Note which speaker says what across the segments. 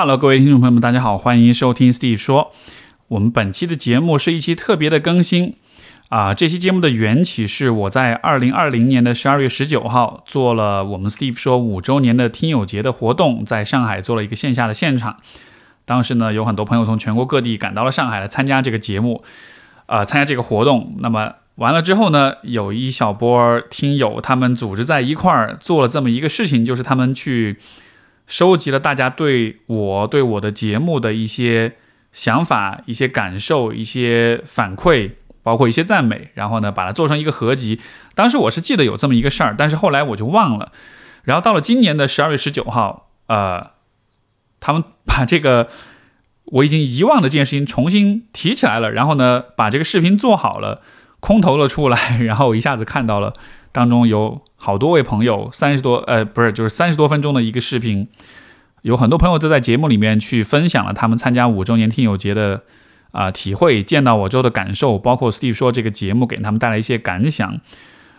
Speaker 1: Hello，各位听众朋友们，大家好，欢迎收听 Steve 说。我们本期的节目是一期特别的更新啊！这期节目的缘起是我在二零二零年的十二月十九号做了我们 Steve 说五周年的听友节的活动，在上海做了一个线下的现场。当时呢，有很多朋友从全国各地赶到了上海来参加这个节目，呃，参加这个活动。那么完了之后呢，有一小波听友他们组织在一块儿做了这么一个事情，就是他们去收集了大家对我对我的节目的一些。想法、一些感受、一些反馈，包括一些赞美，然后呢，把它做成一个合集。当时我是记得有这么一个事儿，但是后来我就忘了。然后到了今年的十二月十九号，呃，他们把这个我已经遗忘的这件事情重新提起来了，然后呢，把这个视频做好了，空投了出来，然后我一下子看到了当中有好多位朋友，三十多，呃，不是，就是三十多分钟的一个视频。有很多朋友都在节目里面去分享了他们参加五周年听友节的啊体会，见到我之后的感受，包括 Steve 说这个节目给他们带来一些感想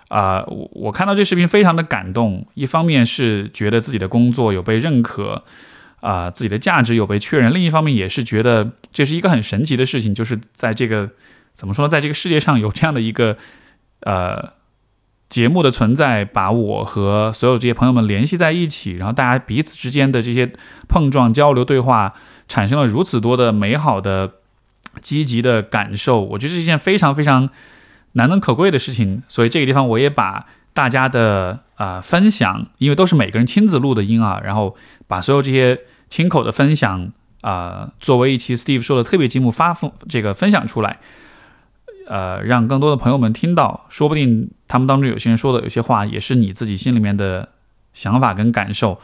Speaker 1: 啊。我我看到这视频非常的感动，一方面是觉得自己的工作有被认可啊，自己的价值有被确认；另一方面也是觉得这是一个很神奇的事情，就是在这个怎么说，在这个世界上有这样的一个呃。节目的存在把我和所有这些朋友们联系在一起，然后大家彼此之间的这些碰撞、交流、对话，产生了如此多的美好的、积极的感受。我觉得是一件非常非常难能可贵的事情。所以这个地方我也把大家的啊分享，因为都是每个人亲自录的音啊，然后把所有这些亲口的分享啊，作为一期 Steve 说的特别节目发这个分享出来。呃，让更多的朋友们听到，说不定他们当中有些人说的有些话，也是你自己心里面的想法跟感受。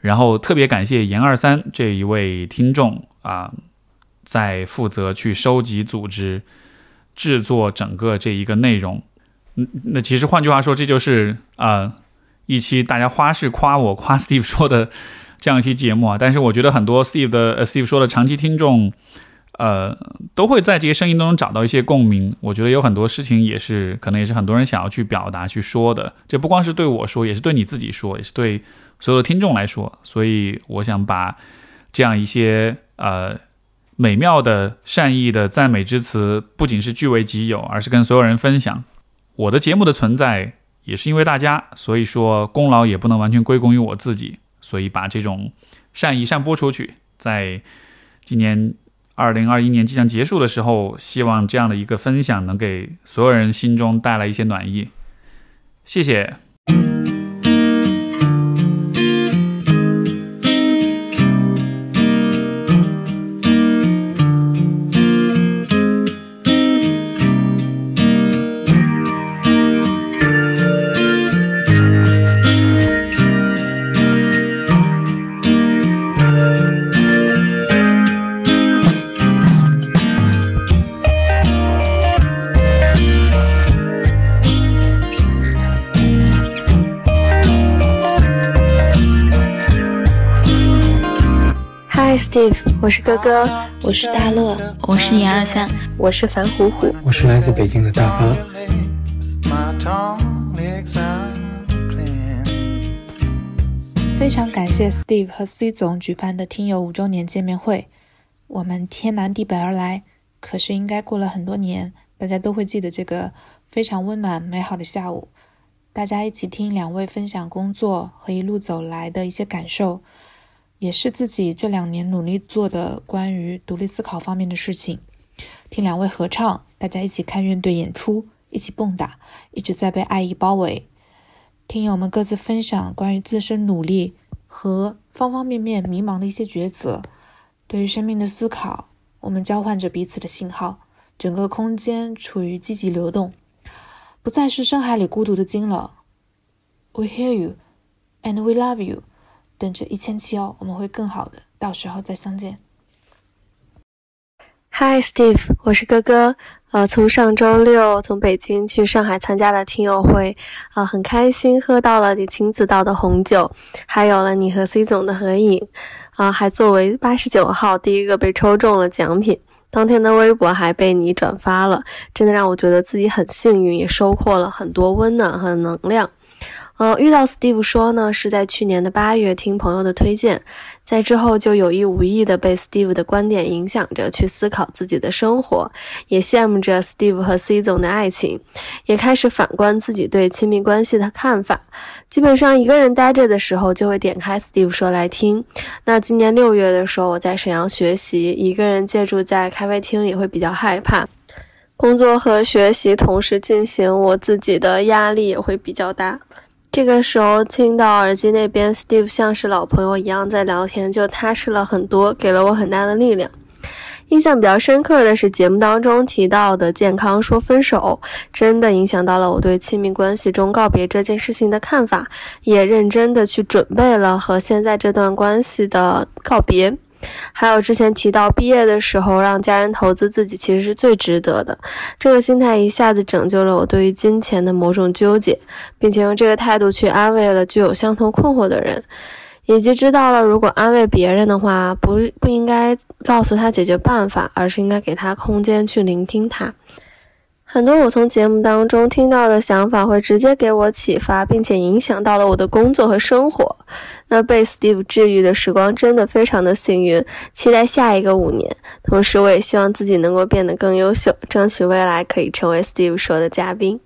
Speaker 1: 然后特别感谢严二三这一位听众啊，在负责去收集、组织、制作整个这一个内容。嗯，那其实换句话说，这就是啊一期大家花式夸我、夸 Steve 说的这样一期节目啊。但是我觉得很多 Steve 的 Steve 说的长期听众。呃，都会在这些声音当中找到一些共鸣。我觉得有很多事情也是，可能也是很多人想要去表达、去说的。这不光是对我说，也是对你自己说，也是对所有的听众来说。所以，我想把这样一些呃美妙的、善意的赞美之词，不仅是据为己有，而是跟所有人分享。我的节目的存在也是因为大家，所以说功劳也不能完全归功于我自己。所以，把这种善意散播出去，在今年。二零二一年即将结束的时候，希望这样的一个分享能给所有人心中带来一些暖意。谢谢。
Speaker 2: 我是哥哥，
Speaker 3: 我是大乐，
Speaker 4: 我是严二三，
Speaker 5: 我是樊虎虎，
Speaker 6: 我是来自北京的大发。
Speaker 2: 非常感谢 Steve 和 C 总举办的听友五周年见面会，我们天南地北而来，可是应该过了很多年，大家都会记得这个非常温暖美好的下午，大家一起听两位分享工作和一路走来的一些感受。也是自己这两年努力做的关于独立思考方面的事情。听两位合唱，大家一起看乐队演出，一起蹦跶，一直在被爱意包围。听友们各自分享关于自身努力和方方面面迷茫的一些抉择，对于生命的思考，我们交换着彼此的信号。整个空间处于积极流动，不再是深海里孤独的鲸了。We hear you, and we love you. 等着一千七哦，我们会更好的，到时候再相见。
Speaker 3: Hi Steve，我是哥哥。呃，从上周六从北京去上海参加了听友会，啊，很开心，喝到了你亲自倒的红酒，还有了你和 C 总的合影，啊，还作为八十九号第一个被抽中了奖品。当天的微博还被你转发了，真的让我觉得自己很幸运，也收获了很多温暖和能量。呃，遇到 Steve 说呢，是在去年的八月听朋友的推荐，在之后就有意无意的被 Steve 的观点影响着去思考自己的生活，也羡慕着 Steve 和 C 总的爱情，也开始反观自己对亲密关系的看法。基本上一个人待着的时候，就会点开 Steve 说来听。那今年六月的时候，我在沈阳学习，一个人借住在咖啡厅也会比较害怕，工作和学习同时进行，我自己的压力也会比较大。这个时候听到耳机那边 Steve 像是老朋友一样在聊天，就踏实了很多，给了我很大的力量。印象比较深刻的是节目当中提到的健康说分手，真的影响到了我对亲密关系中告别这件事情的看法，也认真的去准备了和现在这段关系的告别。还有之前提到毕业的时候让家人投资自己，其实是最值得的。这个心态一下子拯救了我对于金钱的某种纠结，并且用这个态度去安慰了具有相同困惑的人，以及知道了如果安慰别人的话，不不应该告诉他解决办法，而是应该给他空间去聆听他。很多我从节目当中听到的想法会直接给我启发，并且影响到了我的工作和生活。那被 Steve 治愈的时光真的非常的幸运，期待下一个五年。同时，我也希望自己能够变得更优秀，争取未来可以成为 Steve 说的嘉宾。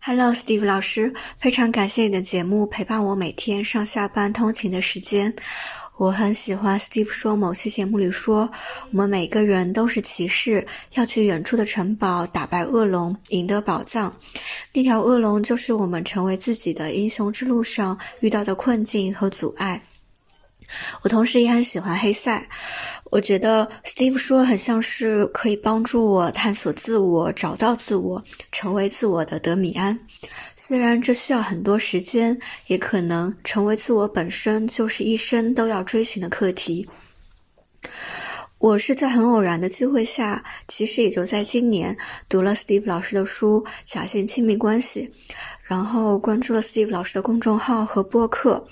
Speaker 7: Hello，Steve 老师，非常感谢你的节目陪伴我每天上下班通勤的时间。我很喜欢 Steve 说某期节目里说，我们每个人都是骑士，要去远处的城堡打败恶龙，赢得宝藏。那条恶龙就是我们成为自己的英雄之路上遇到的困境和阻碍。我同时也很喜欢黑塞，我觉得 Steve 说很像是可以帮助我探索自我、找到自我、成为自我的德米安。虽然这需要很多时间，也可能成为自我本身就是一生都要追寻的课题。我是在很偶然的机会下，其实也就在今年读了 Steve 老师的书《假性亲密关系》，然后关注了 Steve 老师的公众号和播客。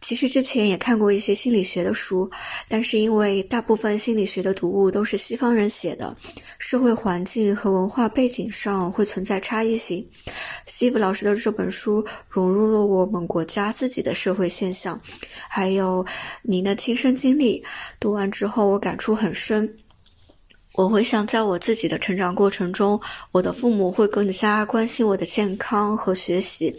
Speaker 7: 其实之前也看过一些心理学的书，但是因为大部分心理学的读物都是西方人写的，社会环境和文化背景上会存在差异性。Steve 老师的这本书融入了我们国家自己的社会现象，还有您的亲身经历，读完之后我感触很深。我回想，在我自己的成长过程中，我的父母会更加关心我的健康和学习，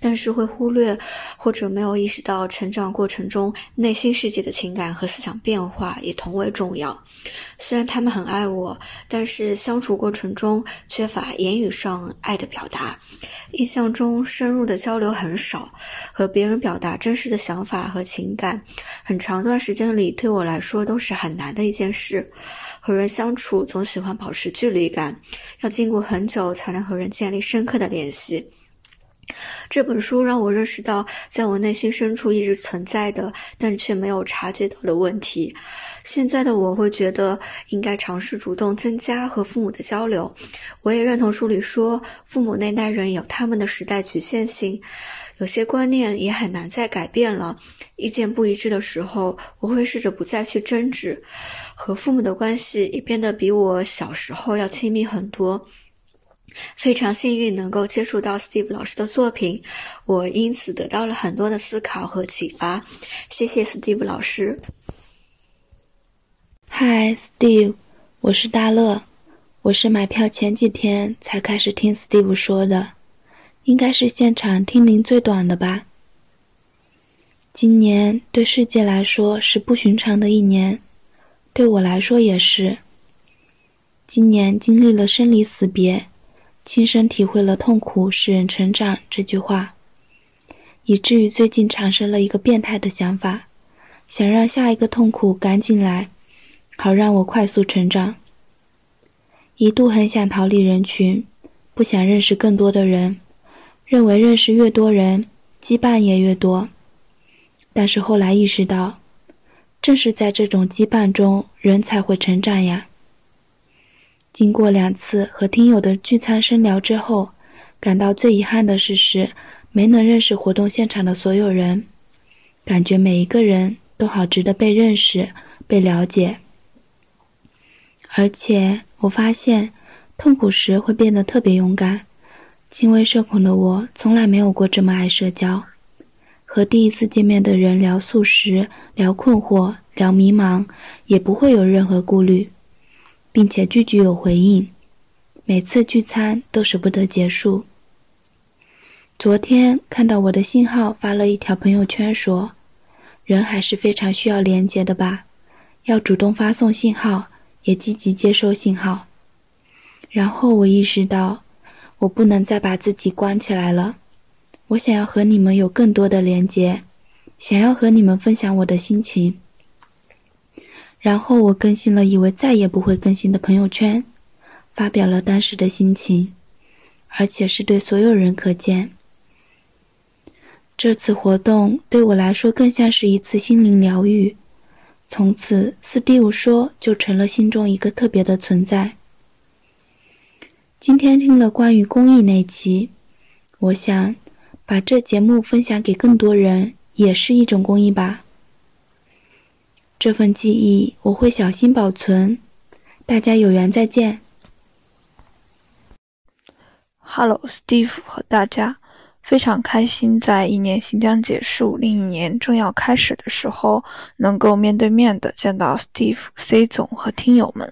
Speaker 7: 但是会忽略或者没有意识到成长过程中内心世界的情感和思想变化也同为重要。虽然他们很爱我，但是相处过程中缺乏言语上爱的表达，印象中深入的交流很少，和别人表达真实的想法和情感，很长段时间里对我来说都是很难的一件事。和人相处总喜欢保持距离感，要经过很久才能和人建立深刻的联系。这本书让我认识到，在我内心深处一直存在的，但却没有察觉到的问题。现在的我会觉得应该尝试主动增加和父母的交流。我也认同书里说，父母那代人有他们的时代局限性，有些观念也很难再改变了。意见不一致的时候，我会试着不再去争执，和父母的关系也变得比我小时候要亲密很多。非常幸运能够接触到 Steve 老师的作品，我因此得到了很多的思考和启发。谢谢 Steve 老师。
Speaker 8: Hi Steve，我是大乐，我是买票前几天才开始听 Steve 说的，应该是现场听龄最短的吧。今年对世界来说是不寻常的一年，对我来说也是。今年经历了生离死别。亲身体会了“痛苦使人成长”这句话，以至于最近产生了一个变态的想法，想让下一个痛苦赶紧来，好让我快速成长。一度很想逃离人群，不想认识更多的人，认为认识越多人，羁绊也越多。但是后来意识到，正是在这种羁绊中，人才会成长呀。经过两次和听友的聚餐深聊之后，感到最遗憾的事是没能认识活动现场的所有人，感觉每一个人都好值得被认识、被了解。而且我发现，痛苦时会变得特别勇敢，轻微社恐的我，从来没有过这么爱社交。和第一次见面的人聊素食、聊困惑、聊迷茫，也不会有任何顾虑，并且句句有回应。每次聚餐都舍不得结束。昨天看到我的信号发了一条朋友圈，说：“人还是非常需要连接的吧，要主动发送信号，也积极接收信号。”然后我意识到，我不能再把自己关起来了。我想要和你们有更多的连接，想要和你们分享我的心情。然后我更新了以为再也不会更新的朋友圈，发表了当时的心情，而且是对所有人可见。这次活动对我来说更像是一次心灵疗愈，从此，Steve 说就成了心中一个特别的存在。今天听了关于公益那期，我想。把这节目分享给更多人，也是一种公益吧。这份记忆我会小心保存。大家有缘再见。
Speaker 9: Hello，Steve 和大家，非常开心在一年即将结束、另一年正要开始的时候，能够面对面的见到 Steve、C 总和听友们，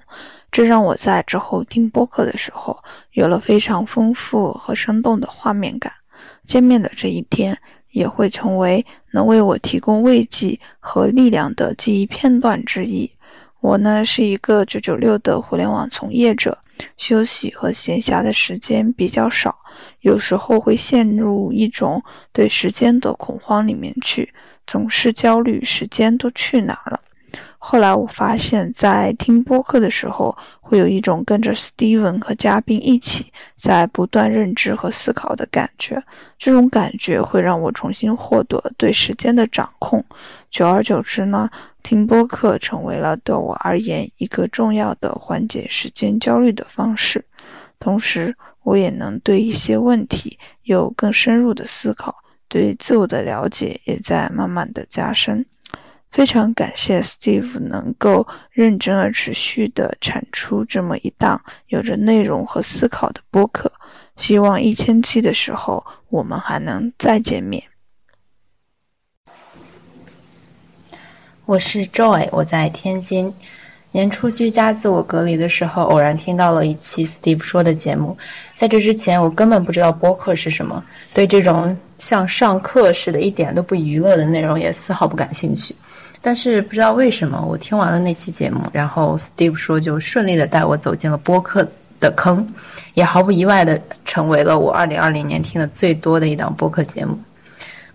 Speaker 9: 这让我在之后听播客的时候有了非常丰富和生动的画面感。见面的这一天也会成为能为我提供慰藉和力量的记忆片段之一。我呢是一个九九六的互联网从业者，休息和闲暇的时间比较少，有时候会陷入一种对时间的恐慌里面去，总是焦虑时间都去哪了。后来我发现，在听播客的时候，会有一种跟着 Steven 和嘉宾一起在不断认知和思考的感觉。这种感觉会让我重新获得对时间的掌控。久而久之呢，听播客成为了对我而言一个重要的缓解时间焦虑的方式。同时，我也能对一些问题有更深入的思考，对自我的了解也在慢慢的加深。非常感谢 Steve 能够认真而持续地产出这么一档有着内容和思考的播客。希望一千期的时候，我们还能再见面。
Speaker 10: 我是 Joy，我在天津。年初居家自我隔离的时候，偶然听到了一期 Steve 说的节目。在这之前，我根本不知道播客是什么，对这种像上课似的、一点都不娱乐的内容也丝毫不感兴趣。但是不知道为什么，我听完了那期节目，然后 Steve 说就顺利的带我走进了播客的坑，也毫不意外的成为了我2020年听的最多的一档播客节目。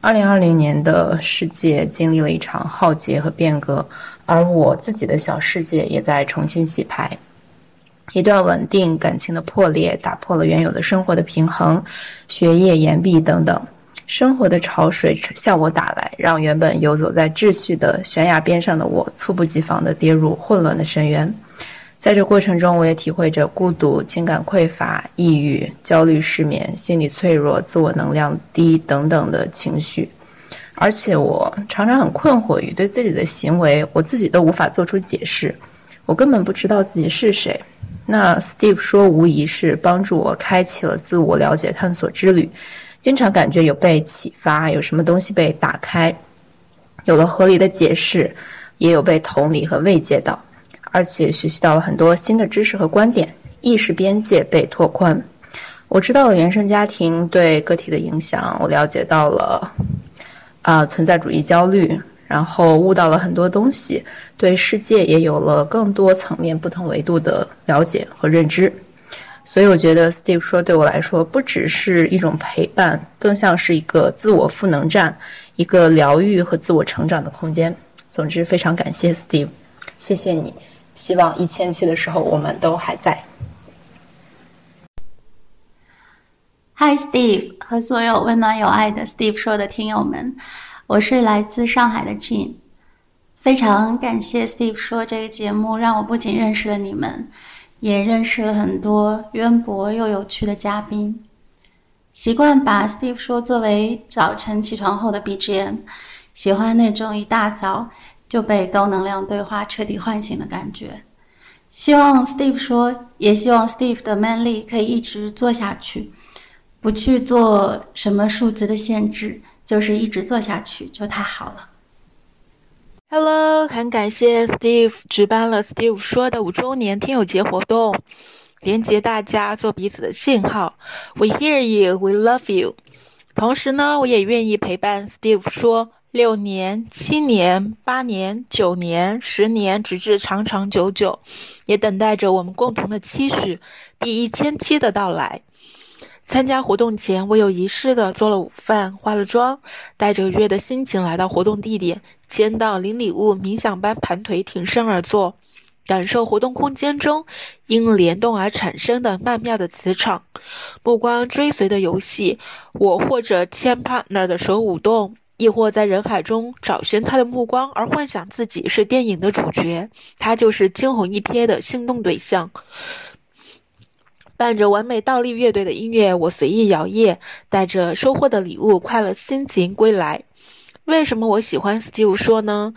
Speaker 10: 2020年的世界经历了一场浩劫和变革，而我自己的小世界也在重新洗牌。一段稳定感情的破裂，打破了原有的生活的平衡，学业延毕等等。生活的潮水向我打来，让原本游走在秩序的悬崖边上的我，猝不及防地跌入混乱的深渊。在这过程中，我也体会着孤独、情感匮乏、抑郁、焦虑、失眠、心理脆弱、自我能量低等等的情绪。而且，我常常很困惑于对自己的行为，我自己都无法做出解释。我根本不知道自己是谁。那 Steve 说，无疑是帮助我开启了自我了解探索之旅。经常感觉有被启发，有什么东西被打开，有了合理的解释，也有被同理和慰藉到，而且学习到了很多新的知识和观点，意识边界被拓宽。我知道了原生家庭对个体的影响，我了解到了啊存在主义焦虑，然后悟到了很多东西，对世界也有了更多层面、不同维度的了解和认知。所以我觉得，Steve 说对我来说不只是一种陪伴，更像是一个自我赋能站，一个疗愈和自我成长的空间。总之，非常感谢 Steve，谢谢你。希望一千期的时候我们都还在。
Speaker 11: Hi Steve 和所有温暖有爱的 Steve 说的听友们，我是来自上海的 Jean，非常感谢 Steve 说这个节目，让我不仅认识了你们。也认识了很多渊博又有趣的嘉宾，习惯把 Steve 说作为早晨起床后的 BGM，喜欢那种一大早就被高能量对话彻底唤醒的感觉。希望 Steve 说，也希望 Steve 的 Manly 可以一直做下去。不去做什么数字的限制，就是一直做下去就太好了。
Speaker 12: Hello，很感谢 Steve 举办了 Steve 说的五周年听友节活动，连接大家做彼此的信号。We hear you, we love you。同时呢，我也愿意陪伴 Steve 说六年、七年、八年、九年、十年，直至长长久久，也等待着我们共同的期许第一千期的到来。参加活动前，我有仪式的做了午饭，化了妆，带着愉悦的心情来到活动地点，签到领礼物，冥想般盘腿挺身而坐。感受活动空间中因联动而产生的曼妙的磁场，目光追随的游戏，我或者牵 partner 的手舞动，亦或在人海中找寻他的目光而幻想自己是电影的主角，他就是惊鸿一瞥的心动对象。伴着完美倒立乐队的音乐，我随意摇曳，带着收获的礼物，快乐心情归来。为什么我喜欢 Steve 说呢？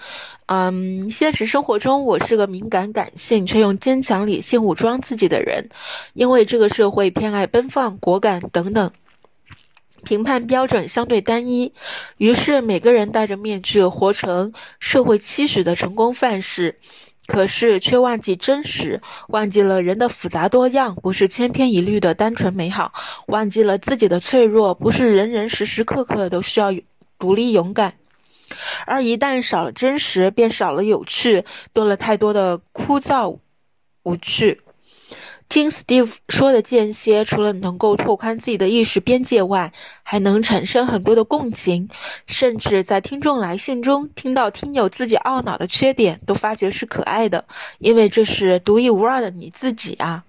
Speaker 12: 嗯，现实生活中我是个敏感、感性却用坚强理性武装自己的人，因为这个社会偏爱奔放、果敢等等，评判标准相对单一，于是每个人戴着面具，活成社会期许的成功范式，可是却忘记真实，忘记了人的复杂多样不是千篇一律的单纯美好，忘记了自己的脆弱不是人人时时刻刻都需要独立勇敢。而一旦少了真实，便少了有趣，多了太多的枯燥无趣。听 Steve 说的间歇，除了能够拓宽自己的意识边界外，还能产生很多的共情，甚至在听众来信中听到听友自己懊恼的缺点，都发觉是可爱的，因为这是独一无二的你自己啊！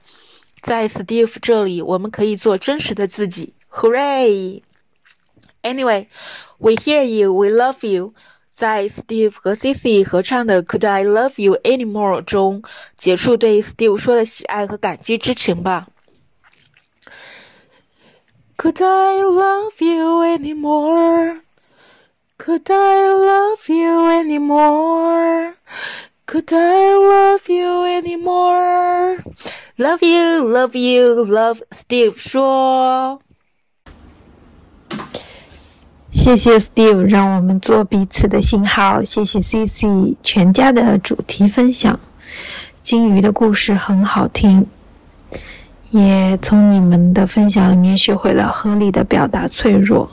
Speaker 12: 在 Steve 这里，我们可以做真实的自己，Hooray！Anyway。We hear you, we love you，在 Steve 和 Cici 合唱的 Could I Love You Anymore 中，结束对 Steve 说的喜爱和感激之情吧。Could I love you anymore? Could I love you anymore? Could I love you anymore? Love you, love you, love Steve 说。
Speaker 13: 谢谢 Steve，让我们做彼此的信号。谢谢 CC 全家的主题分享，金鱼的故事很好听，也从你们的分享里面学会了合理的表达脆弱。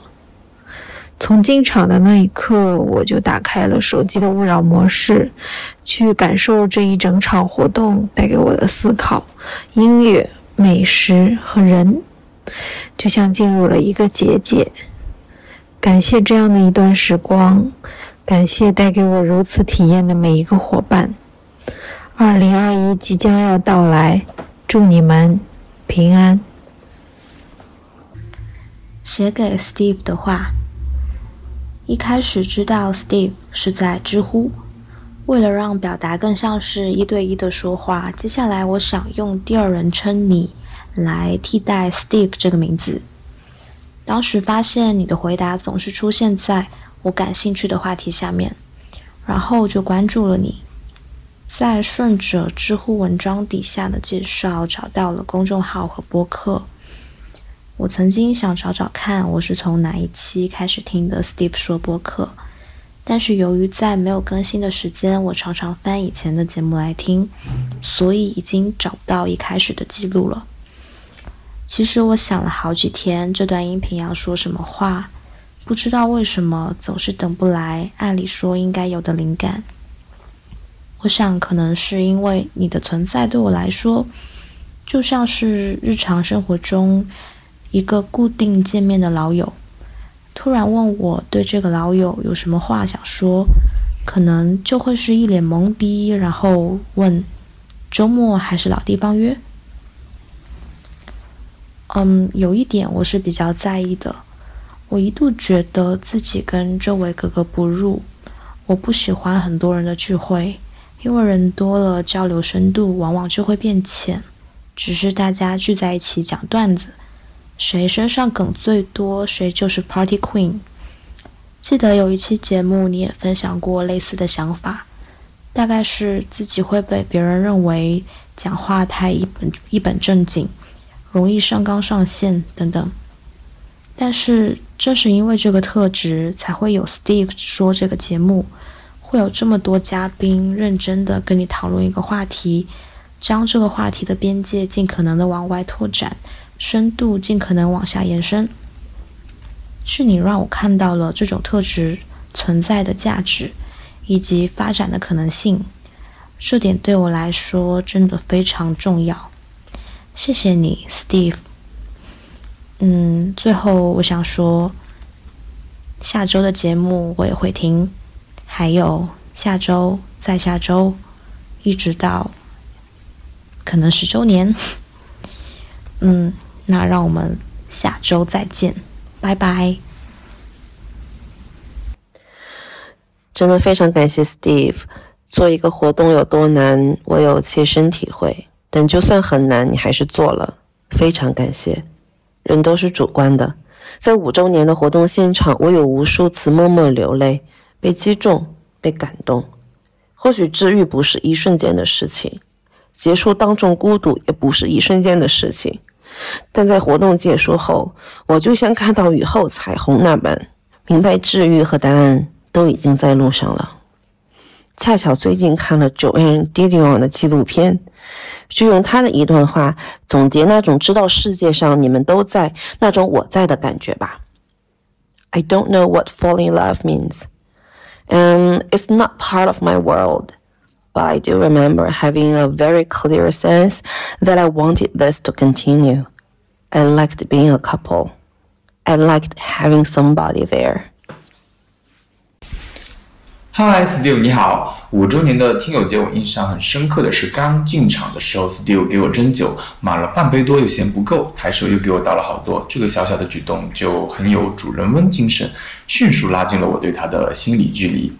Speaker 13: 从进场的那一刻，我就打开了手机的勿扰模式，去感受这一整场活动带给我的思考、音乐、美食和人，就像进入了一个结界。感谢这样的一段时光，感谢带给我如此体验的每一个伙伴。二零二一即将要到来，祝你们平安。
Speaker 14: 写给 Steve 的话。一开始知道 Steve 是在知乎，为了让表达更像是一对一的说话，接下来我想用第二人称你来替代 Steve 这个名字。当时发现你的回答总是出现在我感兴趣的话题下面，然后就关注了你。在顺着知乎文章底下的介绍找到了公众号和播客。我曾经想找找看我是从哪一期开始听的 Steve 说播客，但是由于在没有更新的时间，我常常翻以前的节目来听，所以已经找不到一开始的记录了。其实我想了好几天，这段音频要说什么话，不知道为什么总是等不来。按理说应该有的灵感，我想可能是因为你的存在对我来说，就像是日常生活中一个固定见面的老友。突然问我对这个老友有什么话想说，可能就会是一脸懵逼，然后问周末还是老地方约。嗯，有一点我是比较在意的。我一度觉得自己跟周围格格不入。我不喜欢很多人的聚会，因为人多了，交流深度往往就会变浅。只是大家聚在一起讲段子，谁身上梗最多，谁就是 Party Queen。记得有一期节目，你也分享过类似的想法，大概是自己会被别人认为讲话太一本一本正经。容易上纲上线等等，但是正是因为这个特质，才会有 Steve 说这个节目，会有这么多嘉宾认真的跟你讨论一个话题，将这个话题的边界尽可能的往外拓展，深度尽可能往下延伸。是你让我看到了这种特质存在的价值，以及发展的可能性，这点对我来说真的非常重要。谢谢你，Steve。嗯，最后我想说，下周的节目我也会听，还有下周、再下周，一直到可能十周年。嗯，那让我们下周再见，拜拜。
Speaker 15: 真的非常感谢 Steve，做一个活动有多难，我有切身体会。但就算很难，你还是做了，非常感谢。人都是主观的，在五周年的活动现场，我有无数次默默流泪，被击中，被感动。或许治愈不是一瞬间的事情，结束当众孤独也不是一瞬间的事情，但在活动结束后，我就像看到雨后彩虹那般，明白治愈和答案都已经在路上了。恰巧最近看了 Joanne Didion 的纪录片。就用他的一段话总结那种知道世界上你们都在那种我在的感觉吧。I don't know what falling in love means, and it's not part of my world. But I do remember having a very clear sense that I wanted this to continue. I liked being a couple. I liked having somebody there.
Speaker 16: Hi Steve，你好。五周年的听友节，我印象很深刻的是，刚进场的时候，Steve 给我斟酒，满了半杯多又嫌不够，抬手又给我倒了好多。这个小小的举动就很有主人翁精神，迅速拉近了我对他的心理距离。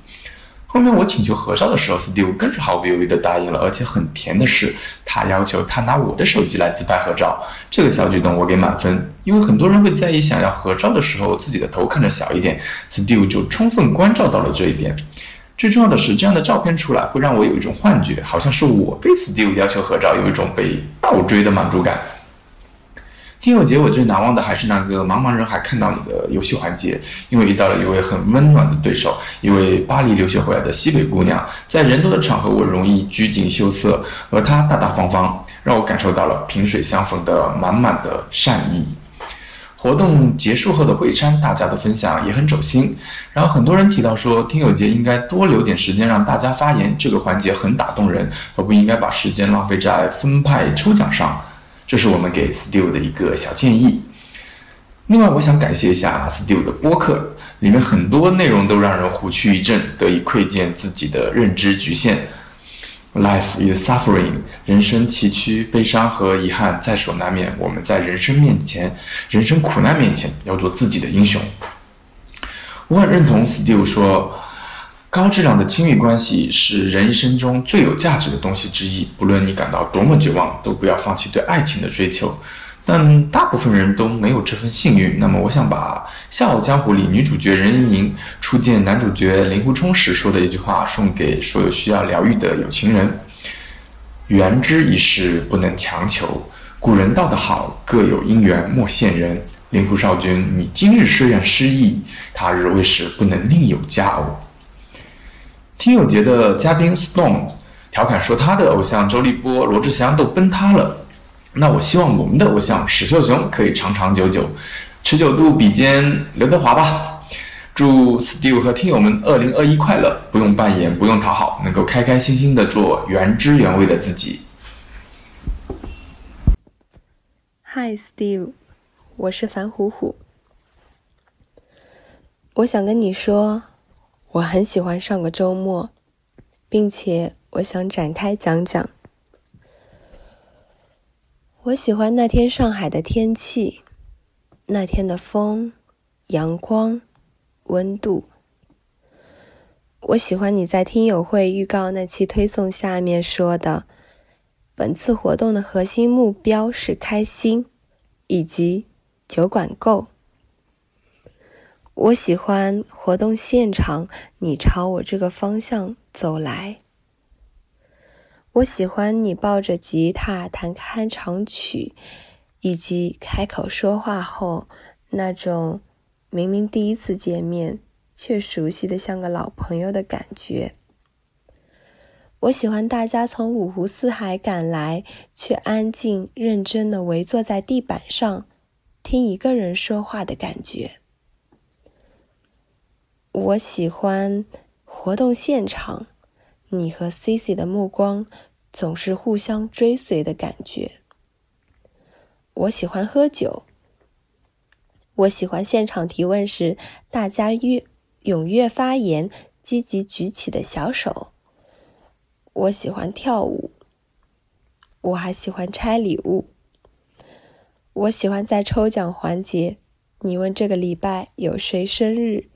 Speaker 16: 后面我请求合照的时候，Steve 更是毫不犹豫地答应了，而且很甜的是，他要求他拿我的手机来自拍合照。这个小举动我给满分，因为很多人会在意想要合照的时候自己的头看着小一点，Steve 就充分关照到了这一点。最重要的是，这样的照片出来会让我有一种幻觉，好像是我被 Steve 要求合照，有一种被倒追的满足感。听友节我最难忘的还是那个茫茫人海看到你的游戏环节，因为遇到了一位很温暖的对手，一位巴黎留学回来的西北姑娘。在人多的场合，我容易拘谨羞涩，而她大大方方，让我感受到了萍水相逢的满满的善意。活动结束后的会餐，大家的分享也很走心。然后很多人提到说，听友节应该多留点时间让大家发言，这个环节很打动人，而不应该把时间浪费在分派抽奖上。这是我们给 Steve 的一个小建议。另外，我想感谢一下 Steve 的播客，里面很多内容都让人虎躯一震，得以窥见自己的认知局限。Life is suffering，人生崎岖、悲伤和遗憾在所难免。我们在人生面前，人生苦难面前，要做自己的英雄。我很认同 Steve 说。高质量的亲密关系是人一生中最有价值的东西之一。不论你感到多么绝望，都不要放弃对爱情的追求。但大部分人都没有这份幸运。那么，我想把《笑傲江湖》里女主角任盈盈初见男主角令狐冲时说的一句话送给所有需要疗愈的有情人：“缘之一事，不能强求。古人道得好，各有因缘莫羡人。令狐少君，你今日虽然失意，他日未时不能另有佳偶。”听友节的嘉宾 Stone 调侃说，他的偶像周立波、罗志祥都崩塌了。那我希望我们的偶像史秀雄可以长长久久，持久度比肩刘德华吧。祝 Steve 和听友们二零二一快乐，不用扮演，不用讨好，能够开开心心的做原汁原味的自己。
Speaker 5: Hi Steve，我是樊虎虎，我想跟你说。我很喜欢上个周末，并且我想展开讲讲。我喜欢那天上海的天气，那天的风、阳光、温度。我喜欢你在听友会预告那期推送下面说的，本次活动的核心目标是开心，以及酒管够。我喜欢活动现场，你朝我这个方向走来。我喜欢你抱着吉他弹开场曲，以及开口说话后那种明明第一次见面却熟悉的像个老朋友的感觉。我喜欢大家从五湖四海赶来，却安静认真的围坐在地板上，听一个人说话的感觉。我喜欢活动现场，你和 Cici 的目光总是互相追随的感觉。我喜欢喝酒。我喜欢现场提问时大家越踊跃发言、积极举起的小手。我喜欢跳舞。我还喜欢拆礼物。我喜欢在抽奖环节，你问这个礼拜有谁生日，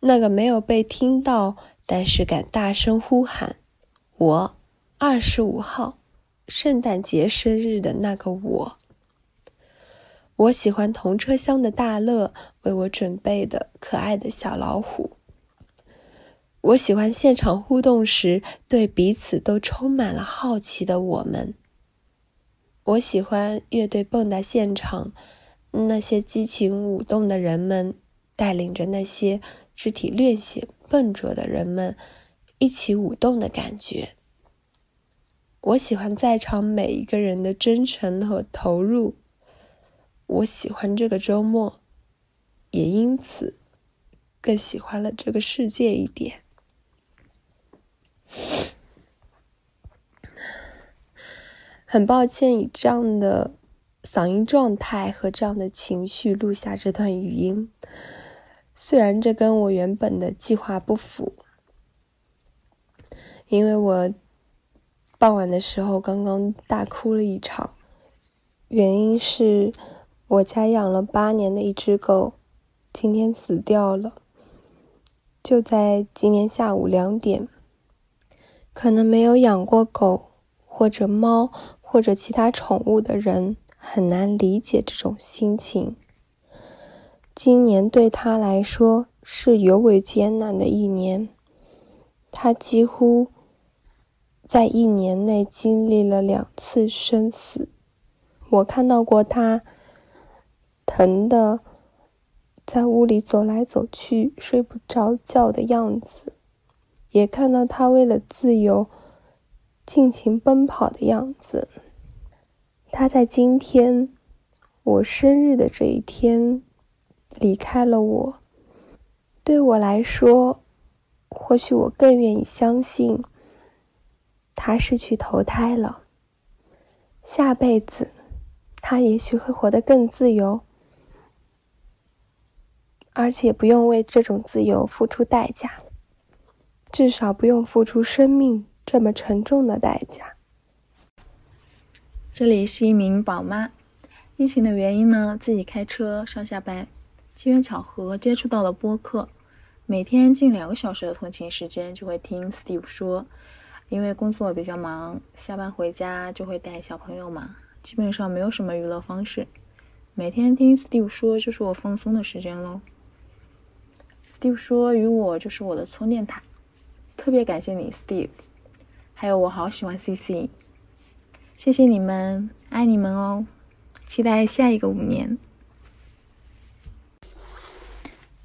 Speaker 5: 那个没有被听到，但是敢大声呼喊“我二十五号，圣诞节生日的那个我”。我喜欢同车厢的大乐为我准备的可爱的小老虎。我喜欢现场互动时对彼此都充满了好奇的我们。我喜欢乐队蹦跶现场，那些激情舞动的人们带领着那些肢体略显笨拙的人们一起舞动的感觉。我喜欢在场每一个人的真诚和投入。我喜欢这个周末，也因此更喜欢了这个世界一点。很抱歉以这样的嗓音状态和这样的情绪录下这段语音，虽然这跟我原本的计划不符，因为我傍晚的时候刚刚大哭了一场，原因是。我家养了八年的一只狗，今天死掉了。就在今天下午两点，可能没有养过狗或者猫或者其他宠物的人很难理解这种心情。今年对他来说是尤为艰难的一年，他几乎在一年内经历了两次生死。我看到过他。疼的，在屋里走来走去，睡不着觉的样子，也看到他为了自由尽情奔跑的样子。他在今天，我生日的这一天，离开了我。对我来说，或许我更愿意相信，他是去投胎了。下辈子，他也许会活得更自由。而且不用为这种自由付出代价，至少不用付出生命这么沉重的代价。
Speaker 17: 这里是一名宝妈，疫情的原因呢，自己开车上下班，机缘巧合接触到了播客，每天近两个小时的通勤时间就会听 Steve 说，因为工作比较忙，下班回家就会带小朋友嘛，基本上没有什么娱乐方式，每天听 Steve 说就是我放松的时间喽。Steve 说：“与我就是我的充电塔，特别感谢你，Steve。还有我好喜欢 CC，谢谢你们，爱你们哦！期待下一个五年。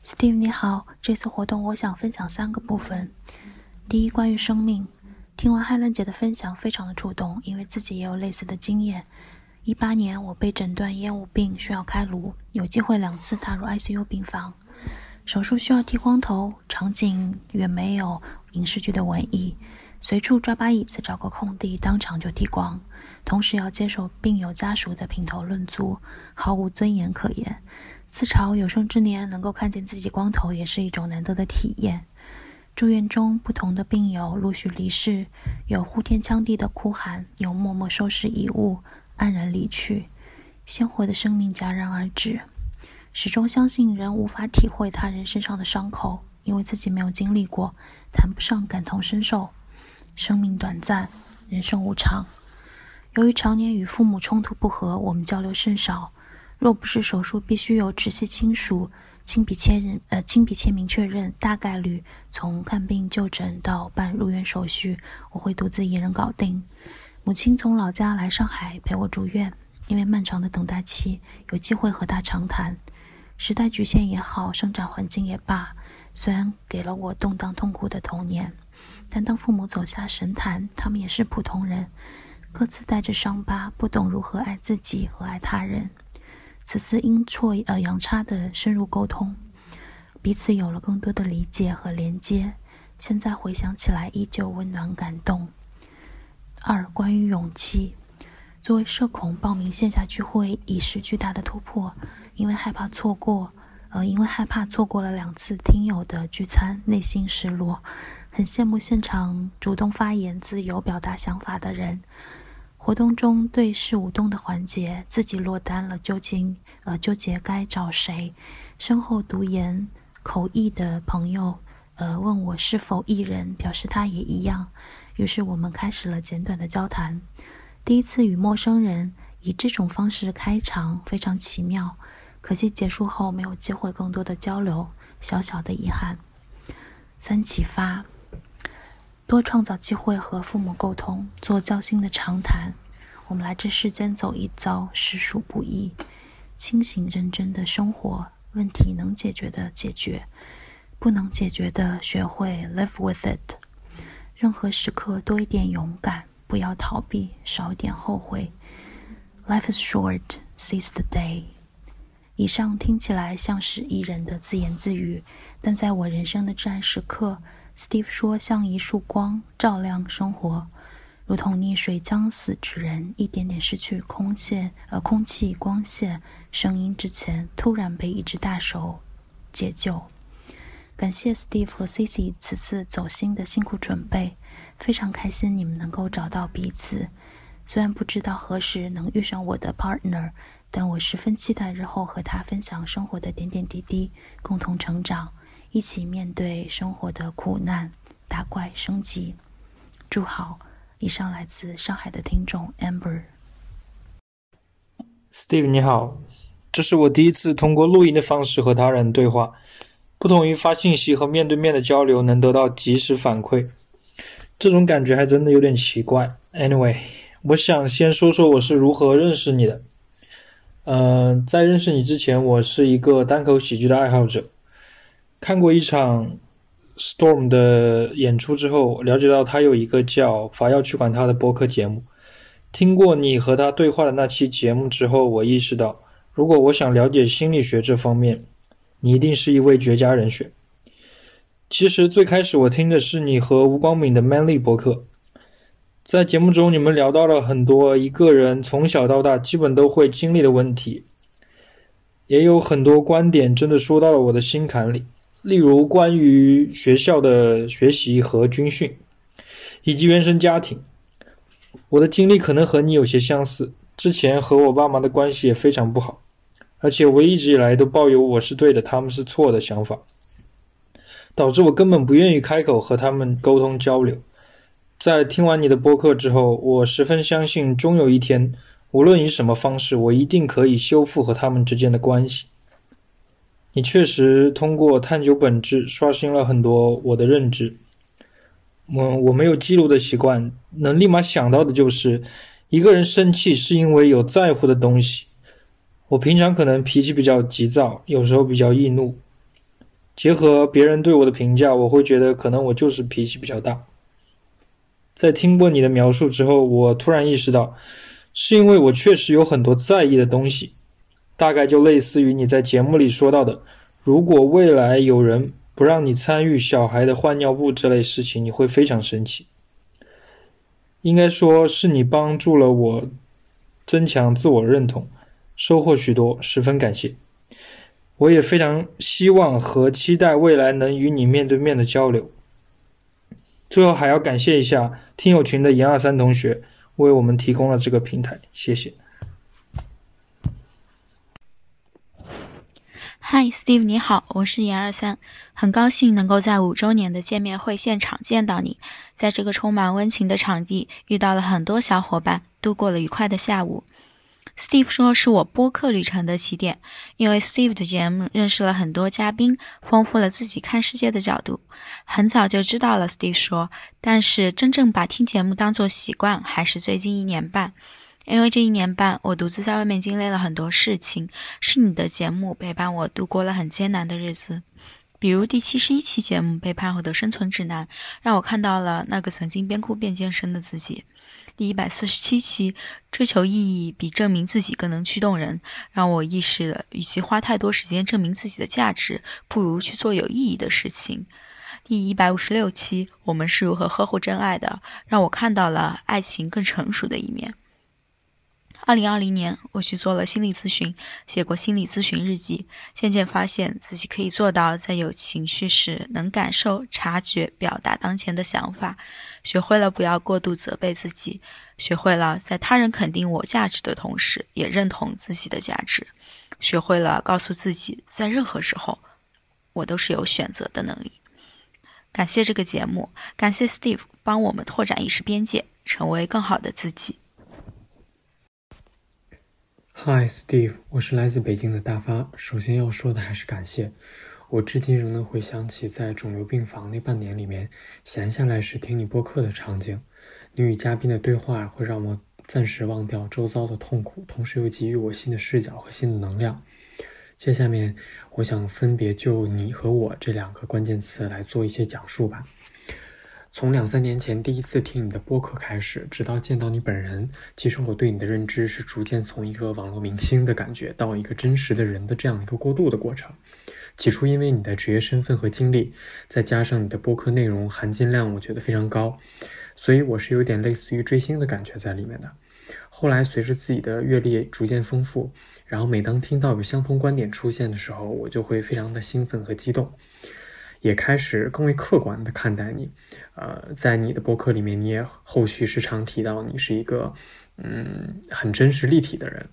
Speaker 18: ”Steve 你好，这次活动我想分享三个部分。第一，关于生命。听完汉兰姐的分享，非常的触动，因为自己也有类似的经验。一八年我被诊断烟雾病，需要开颅，有机会两次踏入 ICU 病房。手术需要剃光头，场景远没有影视剧的文艺，随处抓把椅子找个空地，当场就剃光，同时要接受病友家属的评头论足，毫无尊严可言。自嘲有生之年能够看见自己光头，也是一种难得的体验。住院中，不同的病友陆续离世，有呼天抢地的哭喊，有默默收拾遗物，黯然离去，鲜活的生命戛然而止。始终相信人无法体会他人身上的伤口，因为自己没有经历过，谈不上感同身受。生命短暂，人生无常。由于常年与父母冲突不和，我们交流甚少。若不是手术必须有直系亲属亲笔签认，呃，亲笔签名确认，大概率从看病就诊到办入院手续，我会独自一人搞定。母亲从老家来上海陪我住院，因为漫长的等待期，有机会和他长谈。时代局限也好，生长环境也罢，虽然给了我动荡痛苦的童年，但当父母走下神坛，他们也是普通人，各自带着伤疤，不懂如何爱自己和爱他人。此次阴错呃阳差的深入沟通，彼此有了更多的理解和连接。现在回想起来，依旧温暖感动。二、关于勇气，作为社恐，报名线下聚会已是巨大的突破。因为害怕错过，呃，因为害怕错过了两次听友的聚餐，内心失落。很羡慕现场主动发言、自由表达想法的人。活动中对视舞动的环节，自己落单了，究竟呃纠结该找谁？身后读研口译的朋友。呃，问我是否艺人，表示他也一样。于是我们开始了简短的交谈。第一次与陌生人以这种方式开场，非常奇妙。可惜结束后没有机会更多的交流，小小的遗憾。三启发，多创造机会和父母沟通，做交心的长谈。我们来这世间走一遭，实属不易。清醒认真的生活，问题能解决的解决。不能解决的，学会 live with it。任何时刻多一点勇敢，不要逃避，少一点后悔。Life is short, seize the day。以上听起来像是艺人的自言自语，但在我人生的至暗时刻，Steve 说像一束光照亮生活，如同溺水将死之人，一点点失去空线呃空气光线声音之前，突然被一只大手解救。感谢 Steve 和 Cici 此次走心的辛苦准备，非常开心你们能够找到彼此。虽然不知道何时能遇上我的 partner，但我十分期待日后和他分享生活的点点滴滴，共同成长，一起面对生活的苦难，打怪升级。祝好！以上来自上海的听众 Amber。
Speaker 19: Steve 你好，这是我第一次通过录音的方式和他人对话。不同于发信息和面对面的交流，能得到及时反馈，这种感觉还真的有点奇怪。Anyway，我想先说说我是如何认识你的。嗯，在认识你之前，我是一个单口喜剧的爱好者。看过一场 Storm 的演出之后，了解到他有一个叫“法要去管他”的播客节目。听过你和他对话的那期节目之后，我意识到，如果我想了解心理学这方面，你一定是一位绝佳人选。其实最开始我听的是你和吴光敏的 Manly 博客，在节目中你们聊到了很多一个人从小到大基本都会经历的问题，也有很多观点真的说到了我的心坎里。例如关于学校的学习和军训，以及原生家庭，我的经历可能和你有些相似。之前和我爸妈的关系也非常不好。而且我一直以来都抱有我是对的，他们是错的想法，导致我根本不愿意开口和他们沟通交流。在听完你的播客之后，我十分相信，终有一天，无论以什么方式，我一定可以修复和他们之间的关系。你确实通过探究本质，刷新了很多我的认知。我我没有记录的习惯，能立马想到的就是，一个人生气是因为有在乎的东西。我平常可能脾气比较急躁，有时候比较易怒。结合别人对我的评价，我会觉得可能我就是脾气比较大。在听过你的描述之后，我突然意识到，是因为我确实有很多在意的东西，大概就类似于你在节目里说到的，如果未来有人不让你参与小孩的换尿布这类事情，你会非常生气。应该说是你帮助了我增强自我认同。收获许多，十分感谢。我也非常希望和期待未来能与你面对面的交流。最后还要感谢一下听友群的严二三同学，为我们提供了这个平台，谢谢。
Speaker 4: 嗨，Steve，你好，我是严二三，很高兴能够在五周年的见面会现场见到你，在这个充满温情的场地遇到了很多小伙伴，度过了愉快的下午。Steve 说：“是我播客旅程的起点，因为 Steve 的节目认识了很多嘉宾，丰富了自己看世界的角度。很早就知道了 Steve 说，但是真正把听节目当做习惯，还是最近一年半。因为这一年半，我独自在外面经历了很多事情，是你的节目陪伴我度过了很艰难的日子。比如第七十一期节目《背叛后的生存指南》，让我看到了那个曾经边哭边健身的自己。第一百四十七期，追求意义比证明自己更能驱动人，让我意识了，与其花太多时间证明自己的价值，不如去做有意义的事情。第一百五十六期，我们是如何呵护真爱的，让我看到了爱情更成熟的一面。二零二零年，我去做了心理咨询，写过心理咨询日记，渐渐发现自己可以做到在有情绪时能感受、察觉、表达当前的想法，学会了不要过度责备自己，学会了在他人肯定我价值的同时，也认同自己的价值，学会了告诉自己，在任何时候，我都是有选择的能力。感谢这个节目，感谢 Steve 帮我们拓展意识边界，成为更好的自己。
Speaker 6: Hi Steve，我是来自北京的大发。首先要说的还是感谢，我至今仍能回想起在肿瘤病房那半年里面，闲下来时听你播客的场景。你与嘉宾的对话会让我暂时忘掉周遭的痛苦，同时又给予我新的视角和新的能量。接下面，我想分别就你和我这两个关键词来做一些讲述吧。从两三年前第一次听你的播客开始，直到见到你本人，其实我对你的认知是逐渐从一个网络明星的感觉到一个真实的人的这样一个过渡的过程。起初因为你的职业身份和经历，再加上你的播客内容含金量，我觉得非常高，所以我是有点类似于追星的感觉在里面的。后来随着自己的阅历逐渐丰富，然后每当听到有相同观点出现的时候，我就会非常的兴奋和激动。也开始更为客观的看待你，呃，在你的博客里面，你也后续时常提到你是一个，嗯，很真实立体的人。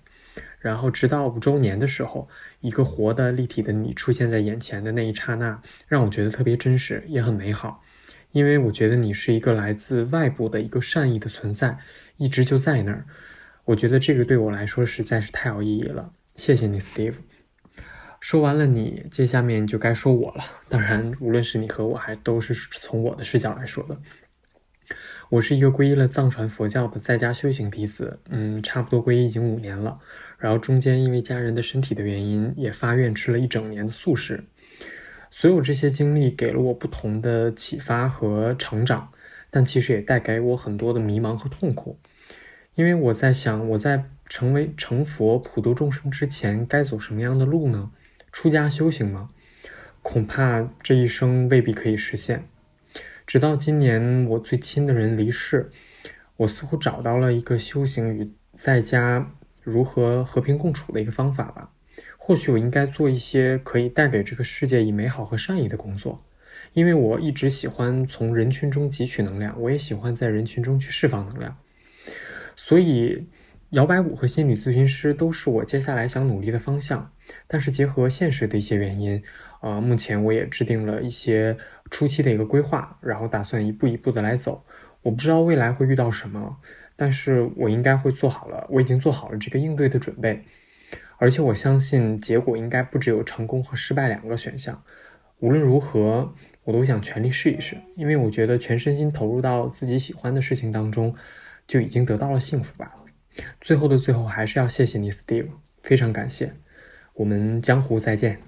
Speaker 6: 然后直到五周年的时候，一个活的立体的你出现在眼前的那一刹那，让我觉得特别真实，也很美好。因为我觉得你是一个来自外部的一个善意的存在，一直就在那儿。我觉得这个对我来说实在是太有意义了。谢谢你，Steve。说完了你，接下面就该说我了。当然，无论是你和我，还都是从我的视角来说的。我是一个皈依了藏传佛教的在家修行弟子，嗯，差不多皈依已经五年了。然后中间因为家人的身体的原因，也发愿吃了一整年的素食。所有这些经历给了我不同的启发和成长，但其实也带给我很多的迷茫和痛苦。因为我在想，我在成为成佛普度众生之前，该走什么样的路呢？出家修行吗？恐怕这一生未必可以实现。直到今年，我最亲的人离世，我似乎找到了一个修行与在家如何和平共处的一个方法吧。或许我应该做一些可以带给这个世界以美好和善意的工作，因为我一直喜欢从人群中汲取能量，我也喜欢在人群中去释放能量。所以。摇摆舞和心理咨询师都是我接下来想努力的方向，但是结合现实的一些原因，呃，目前我也制定了一些初期的一个规划，然后打算一步一步的来走。我不知道未来会遇到什么，但是我应该会做好了，我已经做好了这个应对的准备，而且我相信结果应该不只有成功和失败两个选项。无论如何，我都想全力试一试，因为我觉得全身心投入到自己喜欢的事情当中，就已经得到了幸福吧。最后的最后，还是要谢谢你，Steve，非常感谢。我们江湖再见。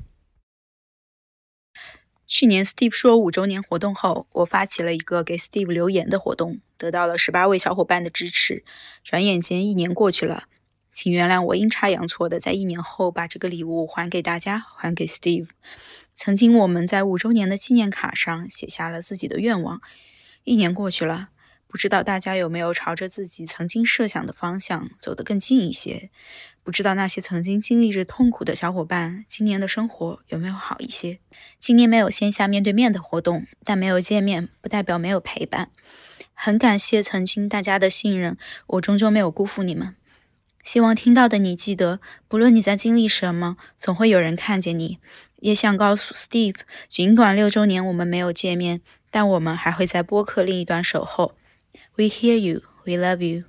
Speaker 4: 去年 Steve 说五周年活动后，我发起了一个给 Steve 留言的活动，得到了十八位小伙伴的支持。转眼间一年过去了，请原谅我阴差阳错的在一年后把这个礼物还给大家，还给 Steve。曾经我们在五周年的纪念卡上写下了自己的愿望，一年过去了。不知道大家有没有朝着自己曾经设想的方向走得更近一些？不知道那些曾经经历着痛苦的小伙伴，今年的生活有没有好一些？今年没有线下面对面的活动，但没有见面不代表没有陪伴。很感谢曾经大家的信任，我终究没有辜负你们。希望听到的你记得，不论你在经历什么，总会有人看见你。也想告诉 Steve，尽管六周年我们没有见面，但我们还会在播客另一端守候。We hear you. We love you.